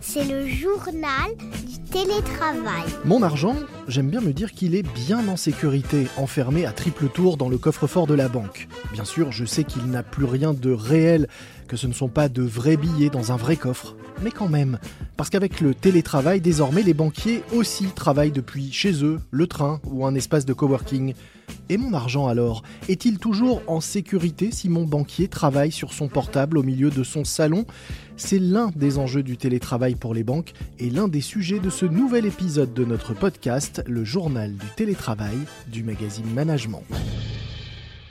C'est le journal du télétravail. Mon argent, j'aime bien me dire qu'il est bien en sécurité, enfermé à triple tour dans le coffre-fort de la banque. Bien sûr, je sais qu'il n'a plus rien de réel, que ce ne sont pas de vrais billets dans un vrai coffre. Mais quand même, parce qu'avec le télétravail, désormais, les banquiers aussi travaillent depuis chez eux, le train ou un espace de coworking. Et mon argent alors Est-il toujours en sécurité si mon banquier travaille sur son portable au milieu de son salon? C'est l'un des enjeux du télétravail pour les banques et l'un des sujets de ce nouvel épisode de notre podcast, le journal du télétravail du magazine Management.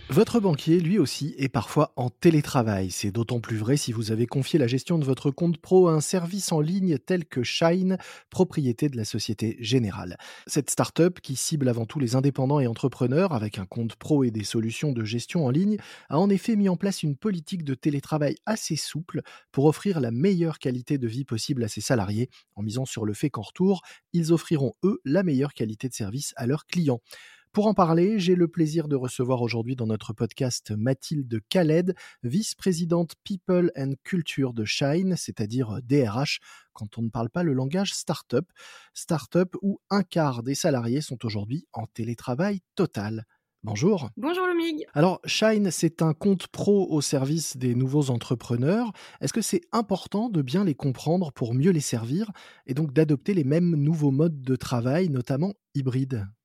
Votre banquier, lui aussi, est parfois en télétravail. C'est d'autant plus vrai si vous avez confié la gestion de votre compte pro à un service en ligne tel que Shine, propriété de la Société Générale. Cette start-up, qui cible avant tout les indépendants et entrepreneurs avec un compte pro et des solutions de gestion en ligne, a en effet mis en place une politique de télétravail assez souple pour offrir la meilleure qualité de vie possible à ses salariés, en misant sur le fait qu'en retour, ils offriront, eux, la meilleure qualité de service à leurs clients. Pour en parler, j'ai le plaisir de recevoir aujourd'hui dans notre podcast Mathilde Khaled, vice-présidente People and Culture de Shine, c'est-à-dire DRH, quand on ne parle pas le langage startup. Startup où un quart des salariés sont aujourd'hui en télétravail total. Bonjour. Bonjour le MIG. Alors, Shine, c'est un compte pro au service des nouveaux entrepreneurs. Est-ce que c'est important de bien les comprendre pour mieux les servir et donc d'adopter les mêmes nouveaux modes de travail, notamment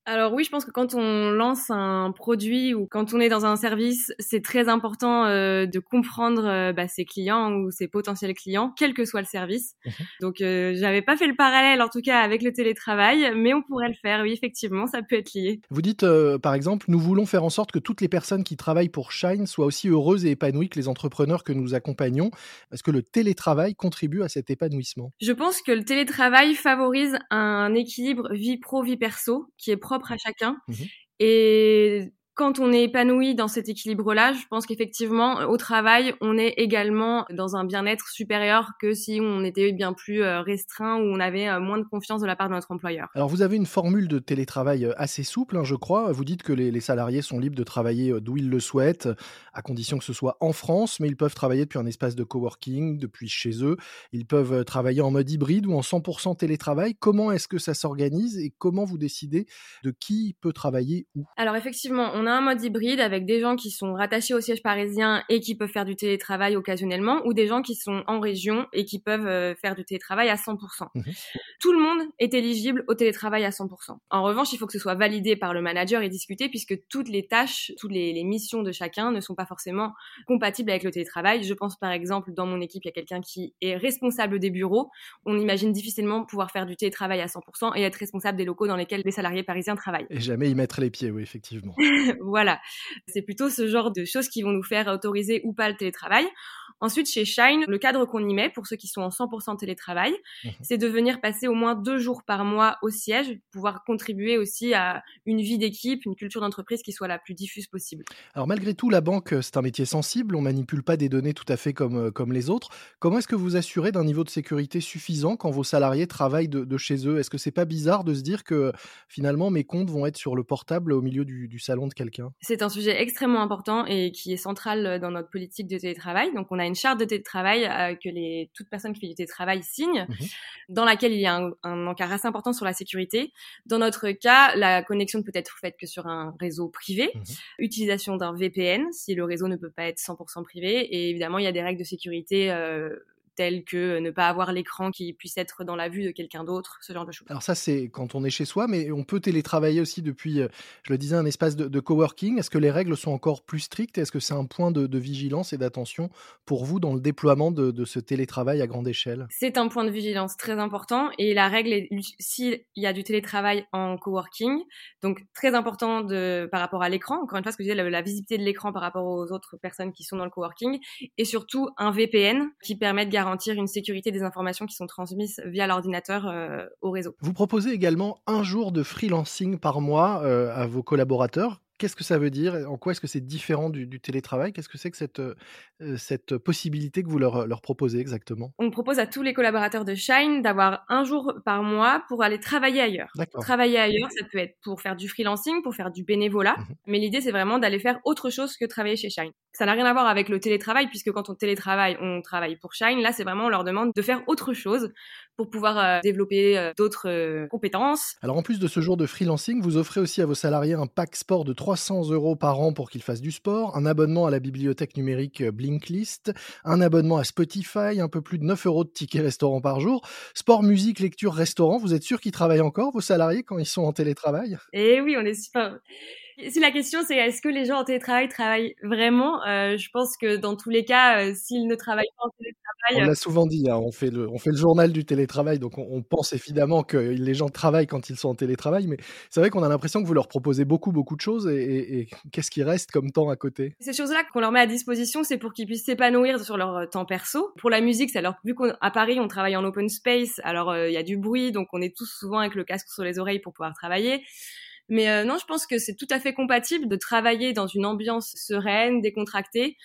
alors oui, je pense que quand on lance un produit ou quand on est dans un service, c'est très important euh, de comprendre euh, bah, ses clients ou ses potentiels clients, quel que soit le service. Mmh Donc euh, j'avais pas fait le parallèle en tout cas avec le télétravail, mais on pourrait le faire. Oui, effectivement, ça peut être lié. Vous dites par exemple, nous voulons faire en sorte que toutes les personnes qui travaillent pour Shine soient aussi heureuses et épanouies que les entrepreneurs que nous accompagnons. Est-ce que le télétravail contribue à cet épanouissement? Je pense que le télétravail favorise un équilibre vie pro vie perso qui est propre à chacun. Mmh Et quand on est épanoui dans cet équilibre-là, je pense qu'effectivement, au travail, on est également dans un bien-être supérieur que si on était bien plus euh, restreint ou on avait euh, moins de confiance de la part de notre employeur. Alors, vous avez une formule de télétravail euh, assez souple, hein, je crois. Vous dites que les, salariés sont libres de travailler d'où ils le souhaitent, à condition que ce soit en France, mais ils peuvent travailler depuis un espace de coworking, depuis chez eux. Ils peuvent travailler en mode hybride ou en 100% télétravail. Comment est-ce que ça s'organise et comment vous décidez de qui peut travailler où? Alors, effectivement, on un mode hybride avec des gens qui sont rattachés au siège parisien et qui peuvent faire du télétravail occasionnellement ou des gens qui sont en région et qui peuvent euh, faire du télétravail à 100%. Mmh Tout le monde est éligible au télétravail à 100%. En revanche, il faut que ce soit validé par le manager et discuté puisque toutes les tâches, toutes les, les missions de chacun ne sont pas forcément compatibles avec le télétravail. Je pense par exemple dans mon équipe, il y a quelqu'un qui est responsable des bureaux. On imagine difficilement pouvoir faire du télétravail à 100% et être responsable des locaux dans lesquels les salariés parisiens travaillent. Et jamais y mettre les pieds, oui, effectivement. voilà. C'est plutôt ce genre de choses qui vont nous faire autoriser ou pas le télétravail. Ensuite, chez Shine, le cadre qu'on y met pour ceux qui sont en 100% télétravail, mhm. c'est de venir passer au moins deux jours par mois au siège, pouvoir contribuer aussi à une vie d'équipe, une culture d'entreprise qui soit la plus diffuse possible. Alors malgré tout, la banque, c'est un métier sensible, on manipule pas des données tout à fait comme, euh, comme les autres. Comment est-ce que vous assurez d'un niveau de sécurité suffisant quand vos salariés travaillent de, chez eux? Est-ce que c'est pas bizarre de se dire que finalement mes comptes vont être sur le portable au milieu du, du salon de quelqu'un? C'est un sujet extrêmement important et qui est central dans notre politique de télétravail. Donc on a une charte de télétravail euh, que les toute personne qui fait du télétravail signe, mmh dans laquelle il y a un, un, encart assez important sur la sécurité. Dans notre cas, la connexion ne peut être faite que sur un réseau privé, mmh utilisation d'un VPN si le réseau ne peut pas être 100% privé, et évidemment il y a des règles de sécurité euh, telles que ne pas avoir l'écran qui puisse être dans la vue de quelqu'un d'autre, ce genre de choses. Alors ça, c'est quand on est chez soi, mais on peut télétravailler aussi depuis, euh, je le disais, un espace de, coworking. Est-ce que les règles sont encore plus strictes? Est-ce que c'est un point de, vigilance et d'attention pour vous dans le déploiement de, ce télétravail à grande échelle? C'est un point de vigilance très important et la règle est s'il y a du télétravail en coworking, donc très important de, par rapport à l'écran, encore une fois, ce que je disais, la, la visibilité de l'écran par rapport aux autres personnes qui sont dans le coworking, et surtout un VPN qui permet de garantir garantir une sécurité des informations qui sont transmises via l'ordinateur euh, au réseau. Vous proposez également un jour de freelancing par mois euh, à vos collaborateurs. Qu'est-ce que ça veut dire En quoi est-ce que c'est différent du, télétravail? Qu'est-ce que c'est que cette, cette possibilité que vous leur, leur proposez exactement? On propose à tous les collaborateurs de Shine d'avoir un jour par mois pour aller travailler ailleurs. Travailler ailleurs, ça peut être pour faire du freelancing, pour faire du bénévolat, mmh mais l'idée c'est vraiment d'aller faire autre chose que travailler chez Shine. Ça n'a rien à voir avec le télétravail puisque quand on télétravaille, on travaille pour Shine. Là, c'est vraiment on leur demande de faire autre chose pour pouvoir euh, développer euh, d'autres compétences. Alors en plus de ce jour de freelancing, vous offrez aussi à vos salariés un pack sport de 300 euros par an pour qu'ils fassent du sport, un abonnement à la bibliothèque numérique Blinklist, un abonnement à Spotify, un peu plus de 9 euros de tickets restaurant par jour, sport, musique, lecture, restaurant. Vous êtes sûr qu'ils travaillent encore, vos salariés, quand ils sont en télétravail? Eh oui, on est super. Si la question c'est est-ce que les gens en télétravail travaillent vraiment, euh, je pense que dans tous les cas, euh, s'ils ne travaillent pas en télétravail, on l'a souvent dit, hein, on fait le on fait le journal du télétravail, donc on, pense évidemment que les gens travaillent quand ils sont en télétravail, mais c'est vrai qu'on a l'impression que vous leur proposez beaucoup beaucoup de choses et, qu'est-ce qui reste comme temps à côté? Ces choses-là qu'on leur met à disposition, c'est pour qu'ils puissent s'épanouir sur leur euh, temps perso. Pour la musique, c'est alors vu qu'à Paris on travaille en open space, alors il y a du bruit, donc on est tous souvent avec le casque sur les oreilles pour pouvoir travailler. Mais euh, non, je pense que c'est tout à fait compatible de travailler dans une ambiance sereine, décontractée,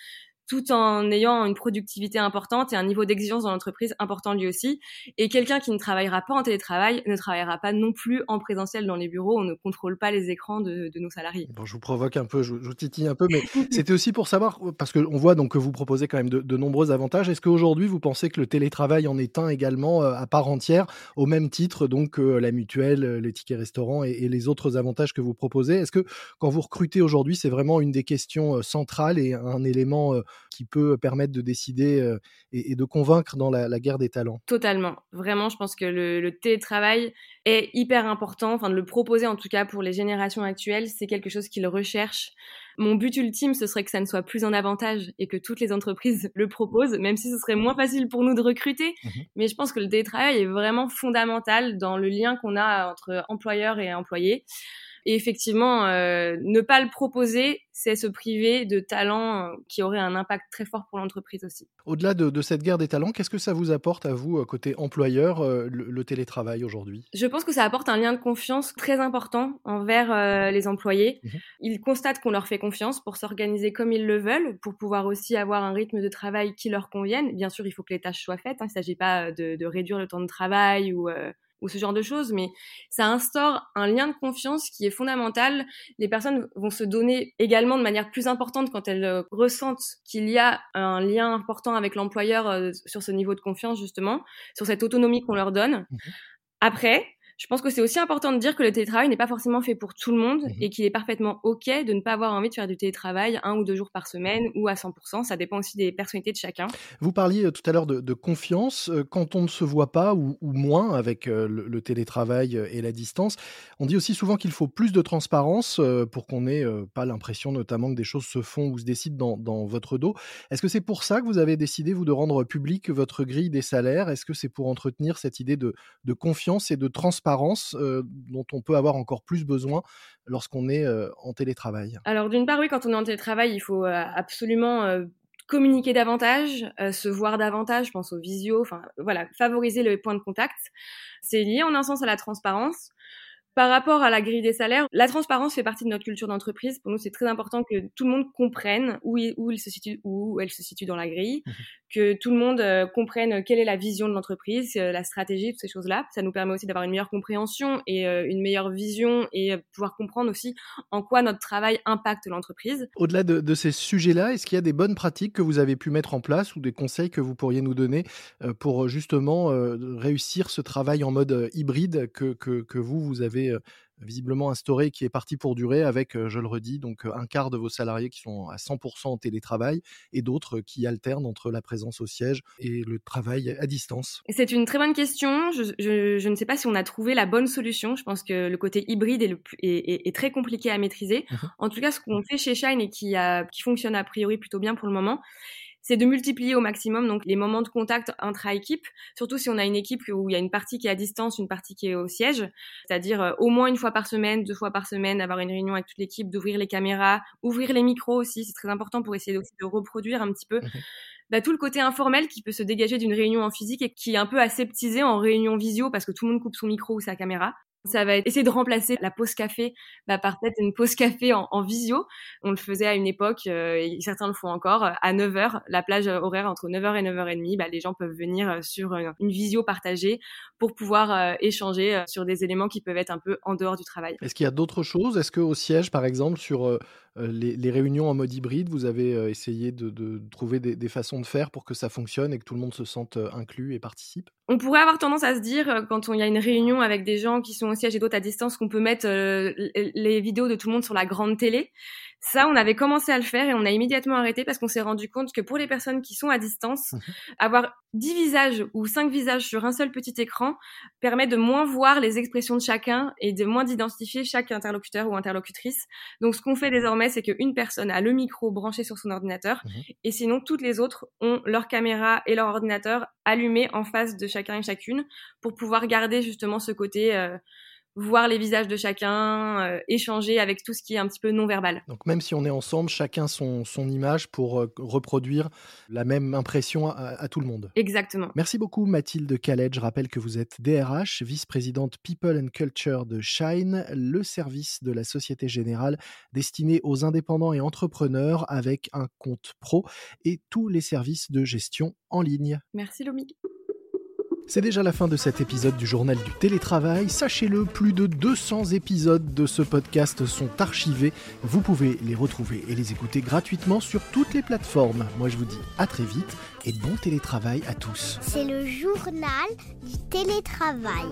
tout en ayant une productivité importante et un niveau d'exigence dans l'entreprise important lui aussi. Et quelqu'un qui ne travaillera pas en télétravail ne travaillera pas non plus en présentiel dans les bureaux. On ne contrôle pas les écrans de, nos salariés. Bon, je vous provoque un peu, je, vous titille un peu, mais c'était aussi pour savoir, parce qu'on voit donc que vous proposez quand même de, nombreux avantages. Est-ce qu'aujourd'hui, vous pensez que le télétravail en est un également euh, à part entière, au même titre donc la mutuelle, les tickets restaurants et, et, les autres avantages que vous proposez? Est-ce que quand vous recrutez aujourd'hui, c'est vraiment une des questions euh, centrales et un élément euh, qui peut permettre de décider et, de convaincre dans la, guerre des talents. Totalement. Vraiment, je pense que le, télétravail est hyper important. Enfin, de le proposer en tout cas pour les générations actuelles, c'est quelque chose qu'ils recherchent. Mon but ultime, ce serait que ça ne soit plus en avantage et que toutes les entreprises le proposent, même si ce serait moins facile pour nous de recruter. Mmh Mais je pense que le télétravail est vraiment fondamental dans le lien qu'on a entre employeur et employé. Et effectivement, euh, ne pas le proposer, c'est se priver de talents euh, qui auraient un impact très fort pour l'entreprise aussi. Au-delà de, cette guerre des talents, qu'est-ce que ça vous apporte à vous, euh, côté employeur, le, télétravail aujourd'hui? Je pense que ça apporte un lien de confiance très important envers les employés. Mmh ils constatent qu'on leur fait confiance pour s'organiser comme ils le veulent, pour pouvoir aussi avoir un rythme de travail qui leur convienne. Bien sûr, il faut que les tâches soient faites. Hein. Il ne s'agit pas de, réduire le temps de travail ou ou ce genre de choses, mais ça instaure un lien de confiance qui est fondamental. Les personnes vont se donner également de manière plus importante quand elles euh, ressentent qu'il y a un lien important avec l'employeur euh, sur ce niveau de confiance, justement, sur cette autonomie qu'on leur donne. Mmh Après, je pense que c'est aussi important de dire que le télétravail n'est pas forcément fait pour tout le monde mmh et qu'il est parfaitement OK de ne pas avoir envie de faire du télétravail un ou deux jours par semaine ou à 100%. Ça dépend aussi des personnalités de chacun. Vous parliez euh, tout à l'heure de, confiance. Euh, quand on ne se voit pas ou, moins avec euh, le, télétravail et la distance, on dit aussi souvent qu'il faut plus de transparence pour qu'on n'ait pas l'impression notamment que des choses se font ou se décident dans, votre dos. Est-ce que c'est pour ça que vous avez décidé, vous, de rendre public votre grille des salaires? Est-ce que c'est pour entretenir cette idée de confiance et de transparence euh, dont on peut avoir encore plus besoin lorsqu'on est en télétravail? Alors d'une part, oui, quand on est en télétravail, il faut absolument communiquer davantage, se voir davantage, je pense aux visio, enfin voilà, favoriser le point de contact. C'est lié en un sens à la transparence. Par rapport à la grille des salaires, la transparence fait partie de notre culture d'entreprise. Pour nous, c'est très important que tout le monde comprenne où il, où il se situe, où elle se situe dans la grille, mmh que tout le monde euh, comprenne quelle est la vision de l'entreprise, euh, la stratégie, toutes ces choses-là. Ça nous permet aussi d'avoir une meilleure compréhension et euh, une meilleure vision et pouvoir comprendre aussi en quoi notre travail impacte l'entreprise. Au-delà de, de, ces sujets-là, est-ce qu'il y a des bonnes pratiques que vous avez pu mettre en place ou des conseils que vous pourriez nous donner pour justement réussir ce travail en mode hybride que, que, que vous, vous avez visiblement instauré qui est parti pour durer avec, je le redis, donc un quart de vos salariés qui sont à 100% en télétravail et d'autres qui alternent entre la présence au siège et le travail à distance C'est une très bonne question. Je, ne sais pas si on a trouvé la bonne solution. Je pense que le côté hybride est, le, est, très compliqué à maîtriser. Mmh en tout cas, ce qu'on fait chez Shine et qui, a, qui fonctionne a priori plutôt bien pour le moment, c'est de multiplier au maximum donc les moments de contact intra-équipe, surtout si on a une équipe où il y a une partie qui est à distance, une partie qui est au siège, c'est-à-dire euh, au moins une fois par semaine, deux fois par semaine, avoir une réunion avec toute l'équipe, d'ouvrir les caméras, ouvrir les micros aussi, c'est très important pour essayer aussi de reproduire un petit peu. Mmh bah, tout le côté informel qui peut se dégager d'une réunion en physique et qui est un peu aseptisé en réunion visio parce que tout le monde coupe son micro ou sa caméra. Ça va être essayer de remplacer la pause café bah, par peut-être une pause café en, visio. On le faisait à une époque, euh, et certains le font encore, à 9h, la plage horaire entre 9h et 9h30, bah, les gens peuvent venir sur une, visio partagée pour pouvoir échanger sur des éléments qui peuvent être un peu en dehors du travail. Est-ce qu'il y a d'autres choses? Est-ce qu'au siège, par exemple, sur les, réunions en mode hybride, vous avez essayé de, trouver des, façons de faire pour que ça fonctionne et que tout le monde se sente inclus et participe? On pourrait avoir tendance à se dire, quand il y a une réunion avec des gens qui sont au siège et d'autres à distance, qu'on peut mettre les vidéos de tout le monde sur la grande télé. Ça, on avait commencé à le faire et on a immédiatement arrêté parce qu'on s'est rendu compte que pour les personnes qui sont à distance, mmh avoir 10 visages ou 5 visages sur un seul petit écran permet de moins voir les expressions de chacun et de moins d'identifier chaque interlocuteur ou interlocutrice. Donc, ce qu'on fait désormais, c'est qu'une personne a le micro branché sur son ordinateur mmh et sinon, toutes les autres ont leur caméra et leur ordinateur allumés en face de chacun et chacune pour pouvoir garder justement ce côté euh, voir les visages de chacun, euh, échanger avec tout ce qui est un petit peu non verbal. Donc même si on est ensemble, chacun son, son image pour euh, reproduire la même impression à, tout le monde. Exactement. Merci beaucoup Mathilde Khaled. Je rappelle que vous êtes DRH, vice-présidente People and Culture de Shine, le service de la Société Générale destiné aux indépendants et entrepreneurs avec un compte pro et tous les services de gestion en ligne. Merci Lomi. C'est déjà la fin de cet épisode du journal du télétravail. Sachez-le, plus de 200 épisodes de ce podcast sont archivés. Vous pouvez les retrouver et les écouter gratuitement sur toutes les plateformes. Moi je vous dis à très vite et bon télétravail à tous. C'est le journal du télétravail.